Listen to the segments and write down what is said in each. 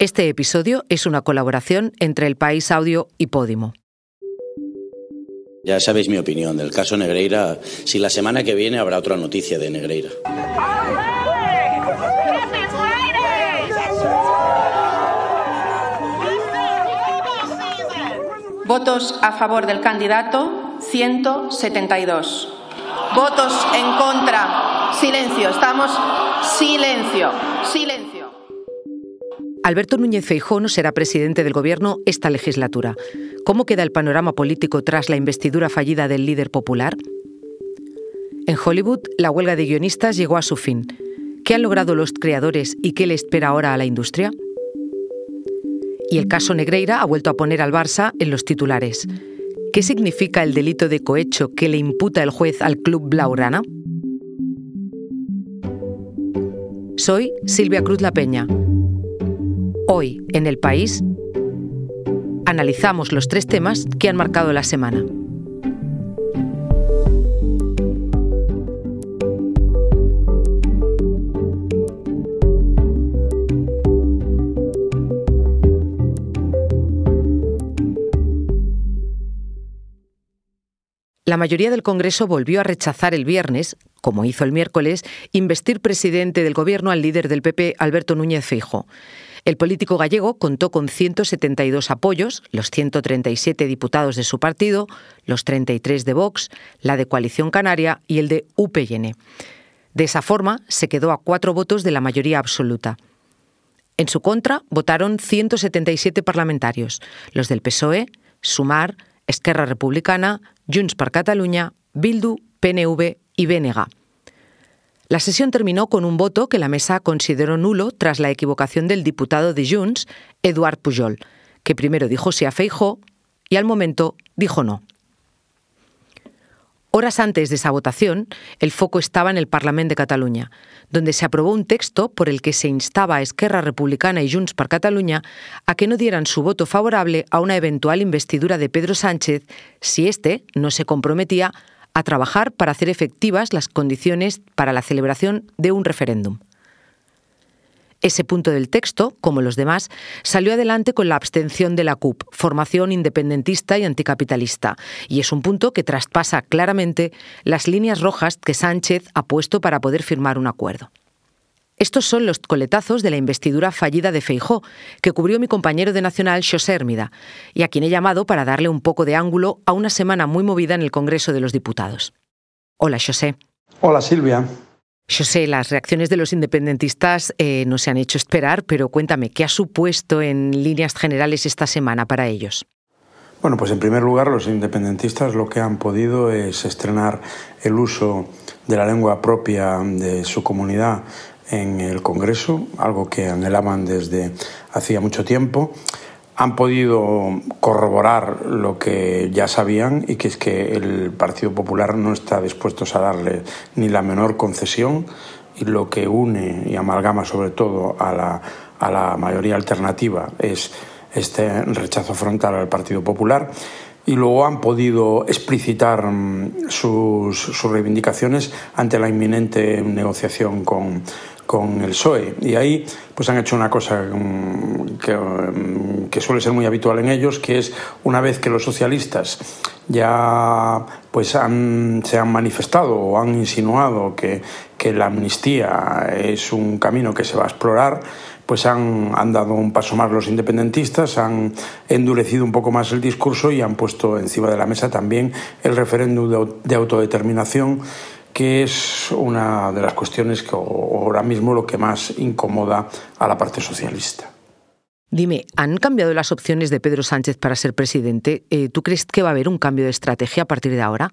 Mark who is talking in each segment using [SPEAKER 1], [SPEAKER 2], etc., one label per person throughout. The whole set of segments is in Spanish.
[SPEAKER 1] Este episodio es una colaboración entre El País Audio y Podimo.
[SPEAKER 2] Ya sabéis mi opinión del caso Negreira. Si la semana que viene habrá otra noticia de Negreira.
[SPEAKER 3] Votos a favor del candidato, 172. Votos en contra. Silencio, estamos. Silencio, silencio.
[SPEAKER 1] Alberto Núñez Feijóo no será presidente del Gobierno esta legislatura. ¿Cómo queda el panorama político tras la investidura fallida del líder popular? En Hollywood, la huelga de guionistas llegó a su fin. ¿Qué han logrado los creadores y qué le espera ahora a la industria? Y el caso Negreira ha vuelto a poner al Barça en los titulares. ¿Qué significa el delito de cohecho que le imputa el juez al club Blaugrana? Soy Silvia Cruz La Peña. Hoy, en el país, analizamos los tres temas que han marcado la semana. La mayoría del Congreso volvió a rechazar el viernes, como hizo el miércoles, investir presidente del Gobierno al líder del PP, Alberto Núñez Feijo. El político gallego contó con 172 apoyos, los 137 diputados de su partido, los 33 de Vox, la de Coalición Canaria y el de UPN. De esa forma, se quedó a cuatro votos de la mayoría absoluta. En su contra votaron 177 parlamentarios, los del PSOE, Sumar, Esquerra Republicana, Junts per Catalunya, Bildu, PNV y BNG. La sesión terminó con un voto que la mesa consideró nulo tras la equivocación del diputado de Junts, Eduard Pujol, que primero dijo sí a Feijó y al momento dijo no. Horas antes de esa votación, el foco estaba en el Parlamento de Cataluña, donde se aprobó un texto por el que se instaba a Esquerra Republicana y Junts per Catalunya a que no dieran su voto favorable a una eventual investidura de Pedro Sánchez si éste no se comprometía a trabajar para hacer efectivas las condiciones para la celebración de un referéndum. Ese punto del texto, como los demás, salió adelante con la abstención de la CUP, formación independentista y anticapitalista, y es un punto que traspasa claramente las líneas rojas que Sánchez ha puesto para poder firmar un acuerdo. Estos son los coletazos de la investidura fallida de Feijó, que cubrió mi compañero de Nacional, José Hermida, y a quien he llamado para darle un poco de ángulo a una semana muy movida en el Congreso de los Diputados. Hola, José.
[SPEAKER 4] Hola, Silvia.
[SPEAKER 1] Yo sé, las reacciones de los independentistas eh, no se han hecho esperar, pero cuéntame, ¿qué ha supuesto en líneas generales esta semana para ellos?
[SPEAKER 4] Bueno, pues en primer lugar, los independentistas lo que han podido es estrenar el uso de la lengua propia de su comunidad en el Congreso, algo que anhelaban desde hacía mucho tiempo. Han podido corroborar lo que ya sabían y que es que el Partido Popular no está dispuesto a darle ni la menor concesión y lo que une y amalgama sobre todo a la, a la mayoría alternativa es este rechazo frontal al Partido Popular. Y luego han podido explicitar mm, sus, sus reivindicaciones ante la inminente negociación con, con el PSOE. Y ahí pues han hecho una cosa mm, que, mm, que, suele ser muy habitual en ellos, que es una vez que los socialistas ya pues han, se han manifestado o han insinuado que, que la amnistía es un camino que se va a explorar, pues han, han, dado un paso más los independentistas, han endurecido un poco más el discurso y han puesto encima de la mesa también el referéndum de autodeterminación que es una de las cuestiones que ahora mismo lo que más incomoda a la parte socialista.
[SPEAKER 1] Dime, ¿han cambiado las opciones de Pedro Sánchez para ser presidente? Eh, ¿Tú crees que va a haber un cambio de estrategia a partir de ahora?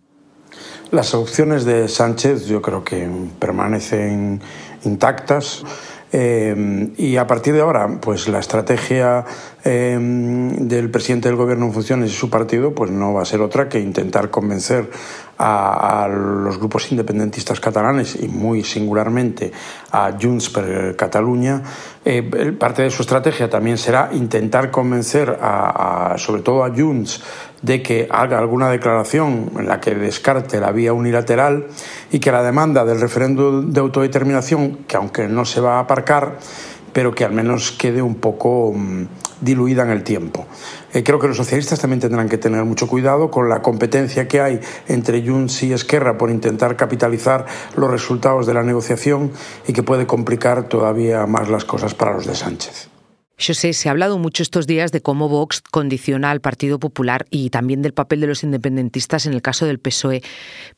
[SPEAKER 4] Las opciones de Sánchez yo creo que permanecen intactas. Eh, y a partir de ahora, pues la estrategia eh, del presidente del gobierno en funciones y su partido, pues no va a ser otra que intentar convencer a, los grupos independentistas catalanes y muy singularmente a Junts per Catalunya. Eh, parte de su estrategia también será intentar convencer a, sobre todo a Junts de que haga alguna declaración en la que descarte la vía unilateral y que la demanda del referéndum de autodeterminación, que aunque no se va a aparcar, pero que al menos quede un poco mm, diluida en el tiempo. Eh, creo que los socialistas también tendrán que tener mucho cuidado con la competencia que hay entre Junts y Esquerra por intentar capitalizar los resultados de la negociación y que puede complicar todavía más las cosas para los de Sánchez.
[SPEAKER 1] José, se ha hablado mucho estos días de cómo Vox condiciona al Partido Popular y también del papel de los independentistas en el caso del PSOE.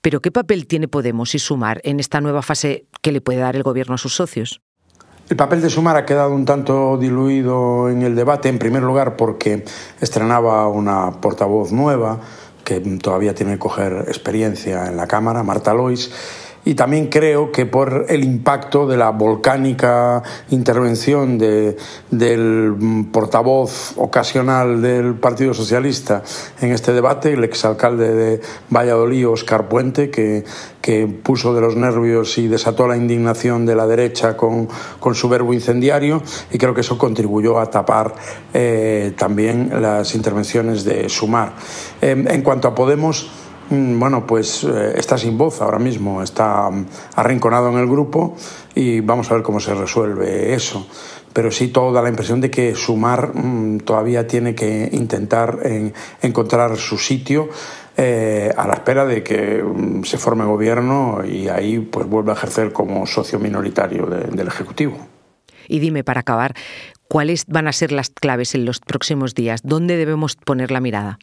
[SPEAKER 1] Pero ¿qué papel tiene Podemos y Sumar en esta nueva fase que le puede dar el Gobierno a sus socios?
[SPEAKER 4] El papel de Sumar ha quedado un tanto diluido en el debate, en primer lugar porque estrenaba una portavoz nueva que todavía tiene que coger experiencia en la Cámara, Marta Lois y también creo que por el impacto de la volcánica intervención de, del portavoz ocasional del Partido Socialista en este debate, el exalcalde de Valladolid, Oscar Puente, que, que puso de los nervios y desató la indignación de la derecha con, con su verbo incendiario y creo que eso contribuyó a tapar eh, también las intervenciones de Sumar. Eh, en cuanto a Podemos, bueno, pues eh, está sin voz ahora mismo, está mm, arrinconado en el grupo y vamos a ver cómo se resuelve eso. Pero sí todo da la impresión de que Sumar mm, todavía tiene que intentar encontrar su sitio eh, a la espera de que se forme gobierno y ahí pues vuelva a ejercer como socio minoritario del Ejecutivo.
[SPEAKER 1] Y dime, para acabar, ¿cuáles van a ser las claves en los próximos días? ¿Dónde debemos poner la mirada?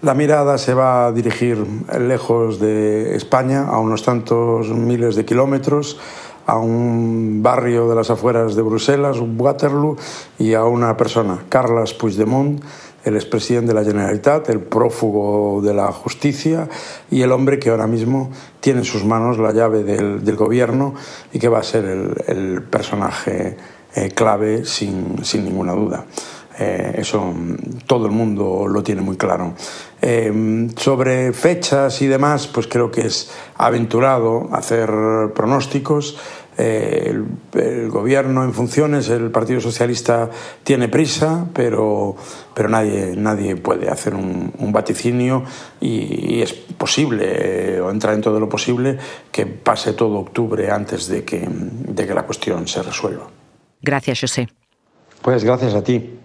[SPEAKER 4] La mirada se va a dirigir lejos de España, a unos tantos miles de kilómetros, a un barrio de las afueras de Bruselas, Waterloo, y a una persona, Carles Puigdemont, el expresidente de la Generalitat, el prófugo de la justicia y el hombre que ahora mismo tiene en sus manos la llave del, gobierno y que va a ser el, personaje eh, clave sin, sin ninguna duda. Eh, eso mm, todo el mundo lo tiene muy claro. Eh, sobre fechas y demás, pues creo que es aventurado hacer pronósticos. Eh, el, gobierno en funciones, el Partido Socialista tiene prisa, pero, pero nadie, nadie puede hacer un, vaticinio y, es posible, o entra en todo lo posible, que pase todo octubre antes de que, de que la cuestión se resuelva.
[SPEAKER 1] Gracias, José.
[SPEAKER 4] Pues gracias a ti.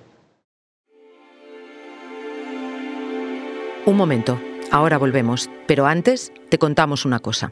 [SPEAKER 1] Un momento, ahora volvemos, pero antes te contamos una cosa.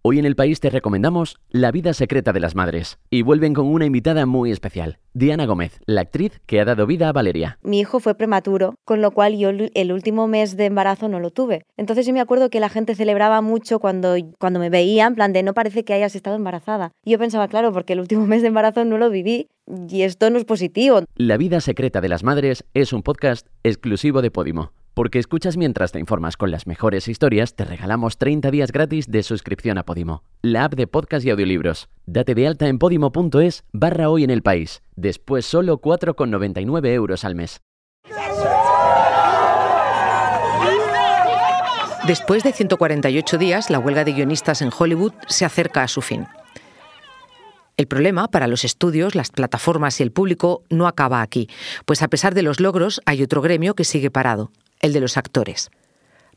[SPEAKER 5] Hoy en el país te recomendamos La vida secreta de las madres y vuelven con una invitada muy especial, Diana Gómez, la actriz que ha dado vida a Valeria.
[SPEAKER 6] Mi hijo fue prematuro, con lo cual yo el último mes de embarazo no lo tuve. Entonces yo me acuerdo que la gente celebraba mucho cuando, cuando me veía, en plan de no parece que hayas estado embarazada. Y yo pensaba, claro, porque el último mes de embarazo no lo viví y esto no es positivo.
[SPEAKER 5] La vida secreta de las madres es un podcast exclusivo de Podimo. Porque escuchas mientras te informas con las mejores historias, te regalamos 30 días gratis de suscripción a Podimo, la app de podcast y audiolibros. Date de alta en podimo.es barra hoy en el país. Después solo 4,99 euros al mes.
[SPEAKER 1] Después de 148 días, la huelga de guionistas en Hollywood se acerca a su fin. El problema para los estudios, las plataformas y el público no acaba aquí, pues a pesar de los logros hay otro gremio que sigue parado, el de los actores.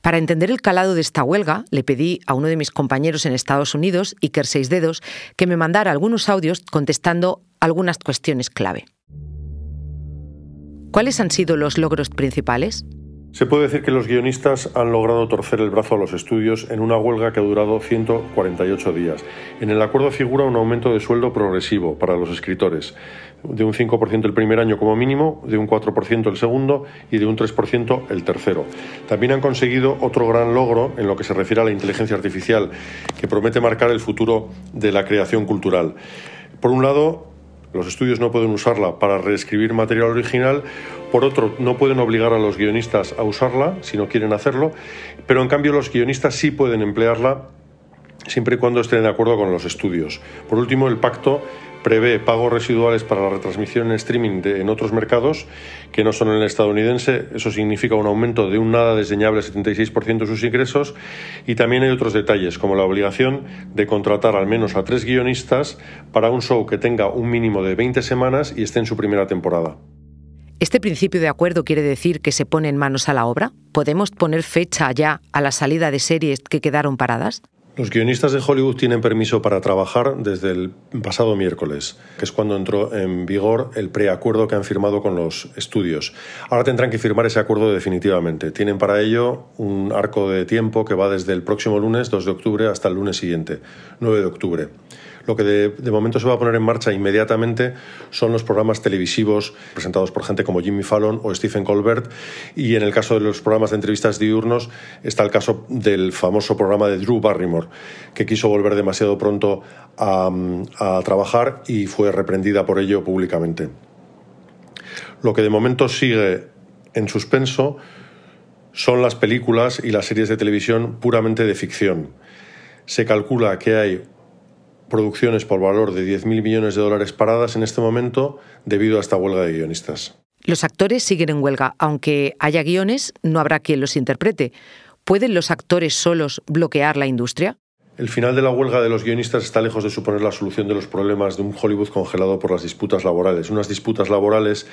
[SPEAKER 1] Para entender el calado de esta huelga, le pedí a uno de mis compañeros en Estados Unidos, Iker Seis Dedos, que me mandara algunos audios contestando algunas cuestiones clave. ¿Cuáles han sido los logros principales?
[SPEAKER 7] Se puede decir que los guionistas han logrado torcer el brazo a los estudios en una huelga que ha durado 148 días. En el acuerdo figura un aumento de sueldo progresivo para los escritores, de un 5% el primer año como mínimo, de un 4% el segundo y de un 3% el tercero. También han conseguido otro gran logro en lo que se refiere a la inteligencia artificial, que promete marcar el futuro de la creación cultural. Por un lado, los estudios no pueden usarla para reescribir material original, por otro, no pueden obligar a los guionistas a usarla si no quieren hacerlo, pero en cambio los guionistas sí pueden emplearla siempre y cuando estén de acuerdo con los estudios. Por último, el pacto prevé pagos residuales para la retransmisión en streaming en otros mercados que no son el estadounidense. Eso significa un aumento de un nada desdeñable 76% de sus ingresos. Y también hay otros detalles, como la obligación de contratar al menos a tres guionistas para un show que tenga un mínimo de 20 semanas y esté en su primera temporada.
[SPEAKER 1] ¿Este principio de acuerdo quiere decir que se ponen manos a la obra? ¿Podemos poner fecha ya a la salida de series que quedaron paradas?
[SPEAKER 7] Los guionistas de Hollywood tienen permiso para trabajar desde el pasado miércoles, que es cuando entró en vigor el preacuerdo que han firmado con los estudios. Ahora tendrán que firmar ese acuerdo definitivamente. Tienen para ello un arco de tiempo que va desde el próximo lunes 2 de octubre hasta el lunes siguiente, 9 de octubre. Lo que de, momento se va a poner en marcha inmediatamente son los programas televisivos presentados por gente como Jimmy Fallon o Stephen Colbert y en el caso de los programas de entrevistas diurnos está el caso del famoso programa de Drew Barrymore que quiso volver demasiado pronto a, trabajar y fue reprendida por ello públicamente. Lo que de momento sigue en suspenso son las películas y las series de televisión puramente de ficción. Se calcula que hay producciones por valor de 10.000 millones de dólares paradas en este momento debido a esta huelga de guionistas.
[SPEAKER 1] Los actores siguen en huelga. Aunque haya guiones, no habrá quien los interprete. ¿Pueden los actores solos bloquear la industria?
[SPEAKER 7] El final de la huelga de los guionistas está lejos de suponer la solución de los problemas de un Hollywood congelado por las disputas laborales. Unas disputas laborales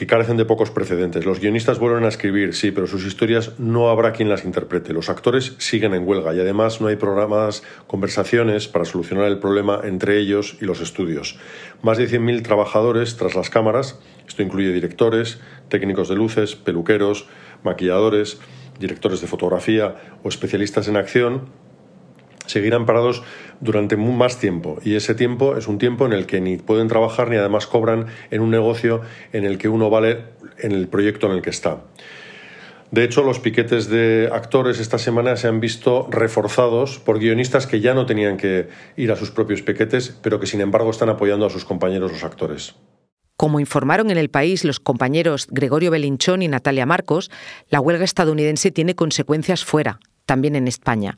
[SPEAKER 7] que carecen de pocos precedentes. Los guionistas vuelven a escribir, sí, pero sus historias no habrá quien las interprete. Los actores siguen en huelga y además no hay programadas conversaciones para solucionar el problema entre ellos y los estudios. Más de 100.000 trabajadores tras las cámaras, esto incluye directores, técnicos de luces, peluqueros, maquilladores, directores de fotografía o especialistas en acción, seguirán parados durante más tiempo y ese tiempo es un tiempo en el que ni pueden trabajar ni además cobran en un negocio en el que uno vale en el proyecto en el que está. De hecho, los piquetes de actores esta semana se han visto reforzados por guionistas que ya no tenían que ir a sus propios piquetes, pero que sin embargo están apoyando a sus compañeros los actores.
[SPEAKER 1] Como informaron en el país los compañeros Gregorio Belinchón y Natalia Marcos, la huelga estadounidense tiene consecuencias fuera, también en España.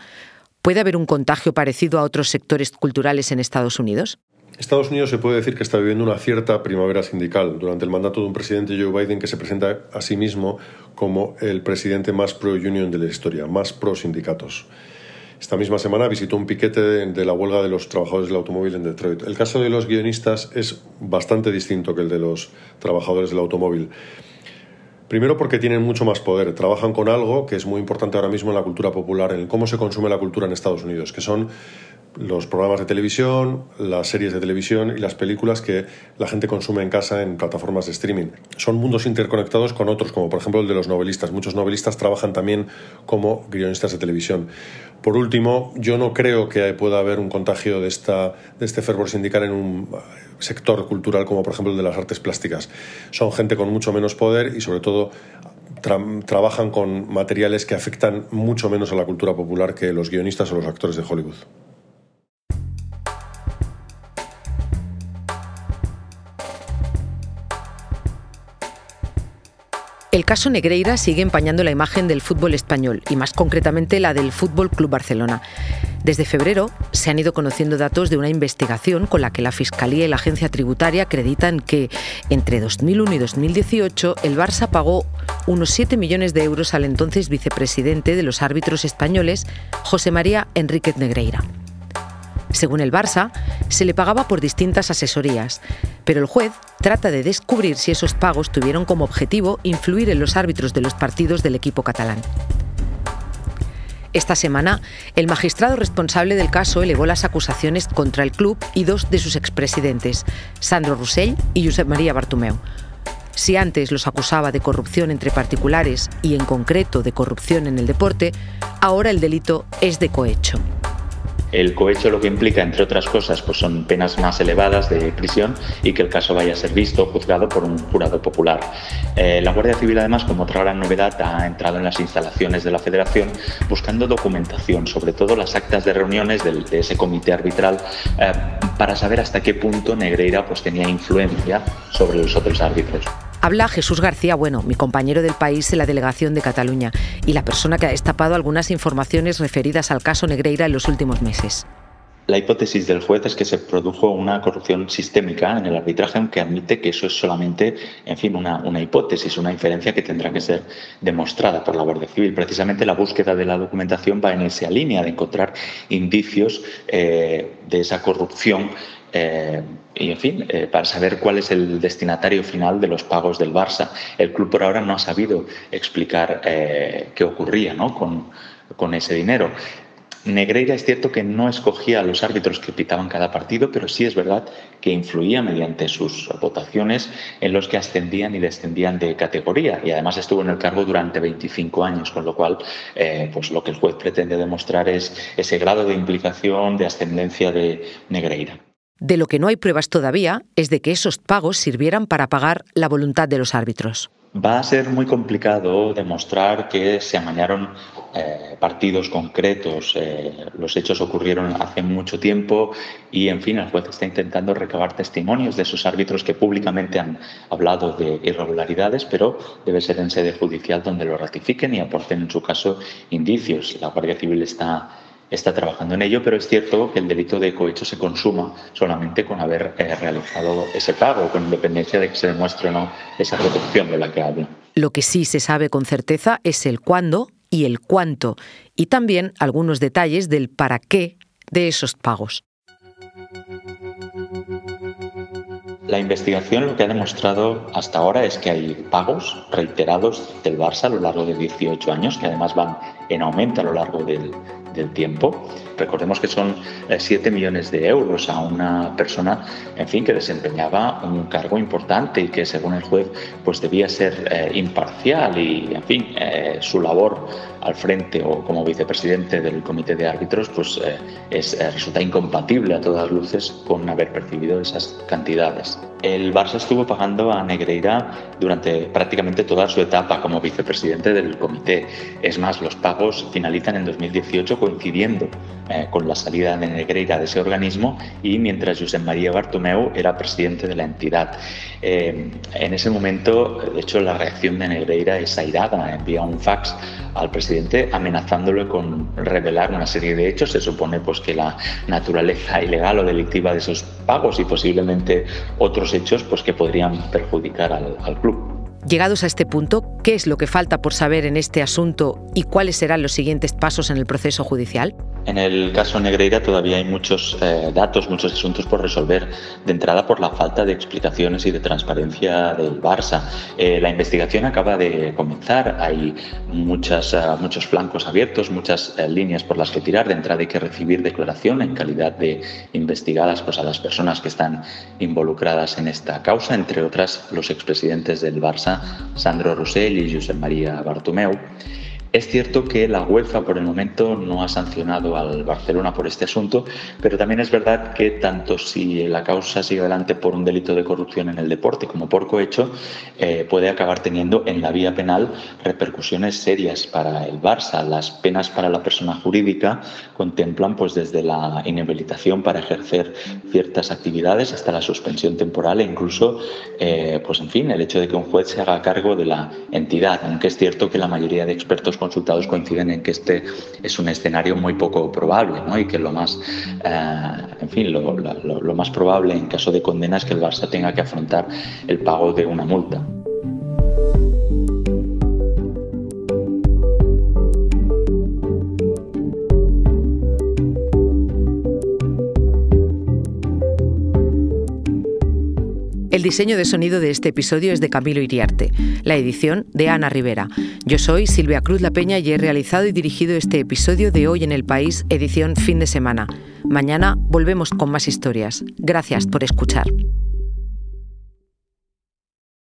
[SPEAKER 1] ¿Puede haber un contagio parecido a otros sectores culturales en Estados Unidos?
[SPEAKER 7] Estados Unidos se puede decir que está viviendo una cierta primavera sindical durante el mandato de un presidente Joe Biden que se presenta a sí mismo como el presidente más pro-union de la historia, más pro-sindicatos. Esta misma semana visitó un piquete de, la huelga de los trabajadores del automóvil en Detroit. El caso de los guionistas es bastante distinto que el de los trabajadores del automóvil. Primero porque tienen mucho más poder, trabajan con algo que es muy importante ahora mismo en la cultura popular, en cómo se consume la cultura en Estados Unidos, que son los programas de televisión, las series de televisión y las películas que la gente consume en casa en plataformas de streaming. Son mundos interconectados con otros, como por ejemplo el de los novelistas. Muchos novelistas trabajan también como guionistas de televisión. Por último, yo no creo que pueda haber un contagio de, esta, de este fervor sindical en un sector cultural como por ejemplo el de las artes plásticas. Son gente con mucho menos poder y sobre todo trabajan con materiales que afectan mucho menos a la cultura popular que los guionistas o los actores de Hollywood.
[SPEAKER 1] El caso Negreira sigue empañando la imagen del fútbol español y más concretamente la del Fútbol Club Barcelona. Desde febrero se han ido conociendo datos de una investigación con la que la Fiscalía y la Agencia Tributaria acreditan que entre 2001 y 2018 el Barça pagó unos 7 millones de euros al entonces vicepresidente de los árbitros españoles, José María Enríquez Negreira. Según el Barça, se le pagaba por distintas asesorías, pero el juez trata de descubrir si esos pagos tuvieron como objetivo influir en los árbitros de los partidos del equipo catalán. Esta semana, el magistrado responsable del caso elevó las acusaciones contra el club y dos de sus expresidentes, Sandro Roussell y Josep María Bartomeu. Si antes los acusaba de corrupción entre particulares y en concreto de corrupción en el deporte, ahora el delito es de cohecho.
[SPEAKER 8] El cohecho lo que implica, entre otras cosas, pues son penas más elevadas de prisión y que el caso vaya a ser visto, juzgado por un jurado popular. Eh, la Guardia Civil, además, como otra gran novedad, ha entrado en las instalaciones de la Federación buscando documentación, sobre todo las actas de reuniones de ese comité arbitral, eh, para saber hasta qué punto Negreira pues, tenía influencia sobre los otros árbitros.
[SPEAKER 1] Habla Jesús García Bueno, mi compañero del país en la delegación de Cataluña y la persona que ha destapado algunas informaciones referidas al caso Negreira en los últimos meses.
[SPEAKER 8] La hipótesis del juez es que se produjo una corrupción sistémica en el arbitraje, aunque admite que eso es solamente, en fin, una, una, hipótesis, una inferencia que tendrá que ser demostrada por la Guardia Civil. Precisamente la búsqueda de la documentación va en esa línea de encontrar indicios eh, de esa corrupción eh, y en fin, eh, para saber cuál es el destinatario final de los pagos del Barça. El club por ahora no ha sabido explicar eh, qué ocurría ¿no? con, con, ese dinero. Negreira es cierto que no escogía a los árbitros que pitaban cada partido, pero sí es verdad que influía mediante sus votaciones en los que ascendían y descendían de categoría y además estuvo en el cargo durante 25 años, con lo cual eh, pues lo que el juez pretende demostrar es ese grado de implicación, de ascendencia de Negreira.
[SPEAKER 1] De lo que no hay pruebas todavía es de que esos pagos sirvieran para pagar la voluntad de los árbitros.
[SPEAKER 8] Va a ser muy complicado demostrar que se amañaron eh, partidos concretos. Eh, los hechos ocurrieron hace mucho tiempo y, en fin, el juez está intentando recabar testimonios de esos árbitros que públicamente han hablado de irregularidades, pero debe ser en sede judicial donde lo ratifiquen y aporten, en su caso, indicios. La Guardia Civil está está trabajando en ello, pero es cierto que el delito de cohecho se consuma solamente con haber eh, realizado ese pago, con independencia de que se demuestre o no esa protección de la que habla.
[SPEAKER 1] Lo que sí se sabe con certeza es el cuándo y el cuánto, y también algunos detalles del para qué de esos pagos.
[SPEAKER 8] La investigación lo que ha demostrado hasta ahora es que hay pagos reiterados del Barça a lo largo de 18 años, que además van en aumento a lo largo del, del tiempo. Recordemos que son 7 eh, millones de euros a una persona, en fin, que desempeñaba un cargo importante y que según el juez pues debía ser eh, imparcial y, en fin, eh, su labor al frente o como vicepresidente del comité de árbitros pues es, resulta incompatible a todas luces con haber percibido esas cantidades. El Barça estuvo pagando a Negreira durante prácticamente toda su etapa como vicepresidente del comité. Es más, los pagos finalizan en 2018 coincidiendo eh, con la salida de Negreira de ese organismo y mientras Josep María Bartomeu era presidente de la entidad. Eh, en ese momento, de hecho, la reacción de Negreira es airada, envía un fax al presidente amenazándolo con revelar una serie de hechos. Se supone pues, que la naturaleza ilegal o delictiva de esos pagos y posiblemente otros hechos pues, que podrían perjudicar al, al club.
[SPEAKER 1] Llegados a este punto, ¿qué es lo que falta por saber en este asunto y cuáles serán los siguientes pasos en el proceso judicial?
[SPEAKER 8] En el caso Negreira todavía hay muchos eh, datos, muchos asuntos por resolver. De entrada por la falta de explicaciones y de transparencia del Barça. Eh, la investigación acaba de comenzar, hay muchas, eh, muchos flancos abiertos, muchas líneas por las que tirar. De entrada hay que recibir declaración en calidad de investigadas pues, a las personas que están involucradas en esta causa, entre otras los expresidentes del Barça, Sandro Rossell y Josep María Bartomeu. Es cierto que la UEFA por el momento no ha sancionado al Barcelona por este asunto, pero también es verdad que tanto si la causa sigue adelante por un delito de corrupción en el deporte como por cohecho, eh, puede acabar teniendo en la vía penal repercusiones serias para el Barça. Las penas para la persona jurídica contemplan pues desde la inhabilitación para ejercer ciertas actividades hasta la suspensión temporal e incluso, eh, pues en fin, el hecho de que un juez se haga cargo de la entidad, aunque es cierto que la mayoría de expertos consultados coinciden en que este es un escenario muy poco probable ¿no? y que lo más, eh, en fin, lo, lo más probable en caso de condena es que el Barça tenga que afrontar el pago de una multa.
[SPEAKER 1] Diseño de sonido de este episodio es de Camilo Iriarte, la edición de Ana Rivera. Yo soy Silvia Cruz La Peña y he realizado y dirigido este episodio de Hoy en el País, edición fin de semana. Mañana volvemos con más historias. Gracias por escuchar.